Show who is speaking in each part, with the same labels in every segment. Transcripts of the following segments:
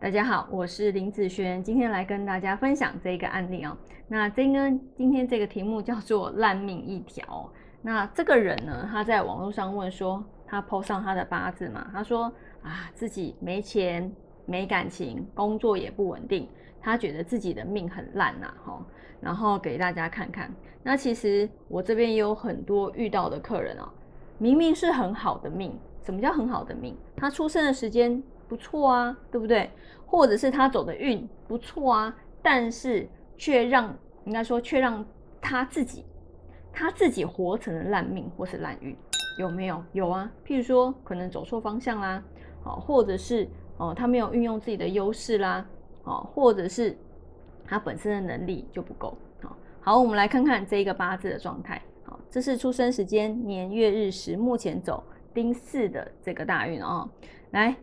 Speaker 1: 大家好，我是林子轩，今天来跟大家分享这个案例哦。那这个今天这个题目叫做烂命一条。那这个人呢，他在网络上问说，他 po 上他的八字嘛，他说啊自己没钱、没感情，工作也不稳定，他觉得自己的命很烂呐，哈。然后给大家看看。那其实我这边也有很多遇到的客人哦，明明是很好的命，什么叫很好的命？他出生的时间。不错啊，对不对？或者是他走的运不错啊，但是却让应该说却让他自己他自己活成了烂命或是烂运，有没有？有啊。譬如说可能走错方向啦，好，或者是哦他没有运用自己的优势啦，好，或者是他本身的能力就不够。好，好，我们来看看这一个八字的状态。好，这是出生时间年月日时，目前走丁巳的这个大运哦，来。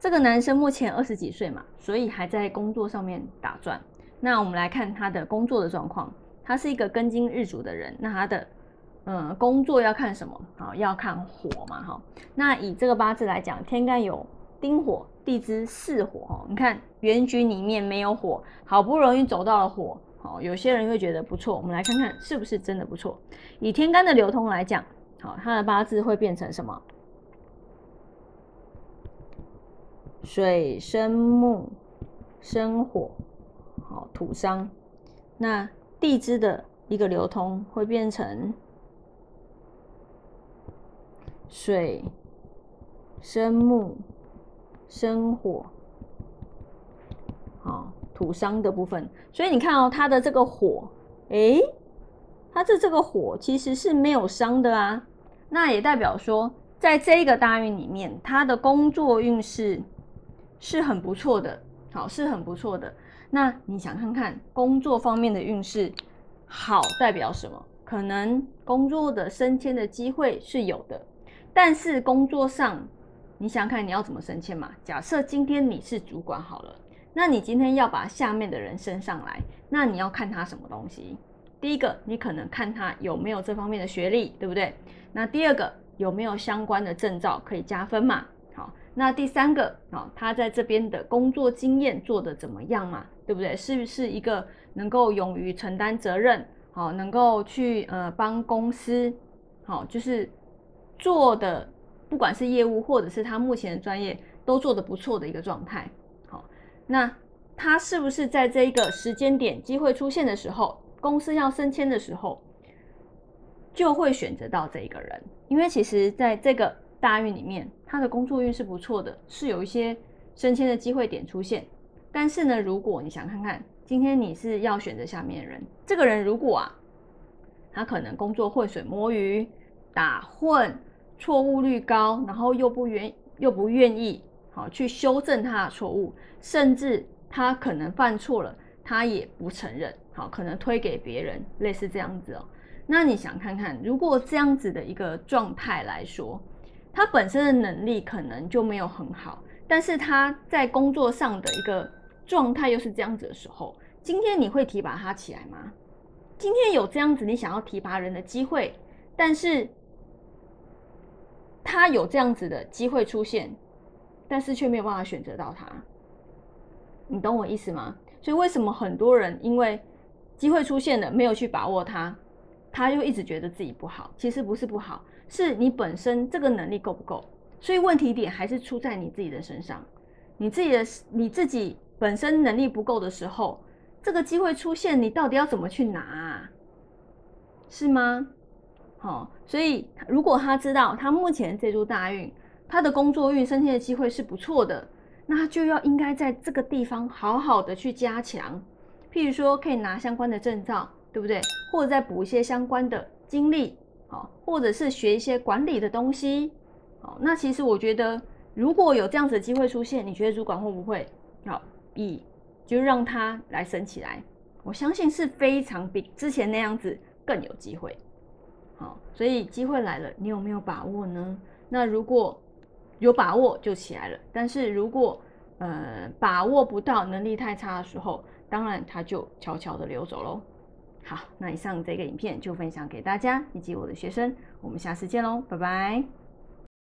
Speaker 1: 这个男生目前二十几岁嘛，所以还在工作上面打转。那我们来看他的工作的状况，他是一个根金日主的人，那他的嗯工作要看什么？好，要看火嘛，哈。那以这个八字来讲，天干有丁火、地支巳火，哈。你看原局里面没有火，好不容易走到了火，好，有些人会觉得不错。我们来看看是不是真的不错。以天干的流通来讲，好，他的八字会变成什么？水生木，生火，好土伤。那地支的一个流通会变成水生木，生火，好土伤的部分。所以你看哦，它的这个火，诶，它的这个火其实是没有伤的啊。那也代表说，在这个大运里面，他的工作运势。是很不错的，好是很不错的。那你想看看工作方面的运势好代表什么？可能工作的升迁的机会是有的，但是工作上你想看你要怎么升迁嘛？假设今天你是主管好了，那你今天要把下面的人升上来，那你要看他什么东西？第一个，你可能看他有没有这方面的学历，对不对？那第二个，有没有相关的证照可以加分嘛？那第三个啊，他在这边的工作经验做的怎么样嘛？对不对？是不是一个能够勇于承担责任，好，能够去呃帮公司，好，就是做的，不管是业务或者是他目前的专业都做的不错的一个状态。好，那他是不是在这一个时间点机会出现的时候，公司要升迁的时候，就会选择到这一个人？因为其实在这个。大运里面，他的工作运是不错的，是有一些升迁的机会点出现。但是呢，如果你想看看，今天你是要选择下面的人，这个人如果啊，他可能工作浑水摸鱼、打混、错误率高，然后又不愿又不愿意好去修正他的错误，甚至他可能犯错了，他也不承认，好，可能推给别人，类似这样子哦。那你想看看，如果这样子的一个状态来说。他本身的能力可能就没有很好，但是他在工作上的一个状态又是这样子的时候，今天你会提拔他起来吗？今天有这样子你想要提拔人的机会，但是他有这样子的机会出现，但是却没有办法选择到他，你懂我意思吗？所以为什么很多人因为机会出现了没有去把握它，他就一直觉得自己不好，其实不是不好。是你本身这个能力够不够？所以问题点还是出在你自己的身上。你自己的你自己本身能力不够的时候，这个机会出现，你到底要怎么去拿？是吗？好，所以如果他知道他目前这株大运，他的工作运升迁的机会是不错的，那就要应该在这个地方好好的去加强。譬如说，可以拿相关的证照，对不对？或者再补一些相关的经历。好，或者是学一些管理的东西，好，那其实我觉得，如果有这样子的机会出现，你觉得主管会不会好？以就让他来升起来，我相信是非常比之前那样子更有机会。好，所以机会来了，你有没有把握呢？那如果有把握就起来了，但是如果呃把握不到，能力太差的时候，当然他就悄悄的溜走喽。好，那以上这个影片就分享给大家以及我的学生，我们下次见喽，拜拜。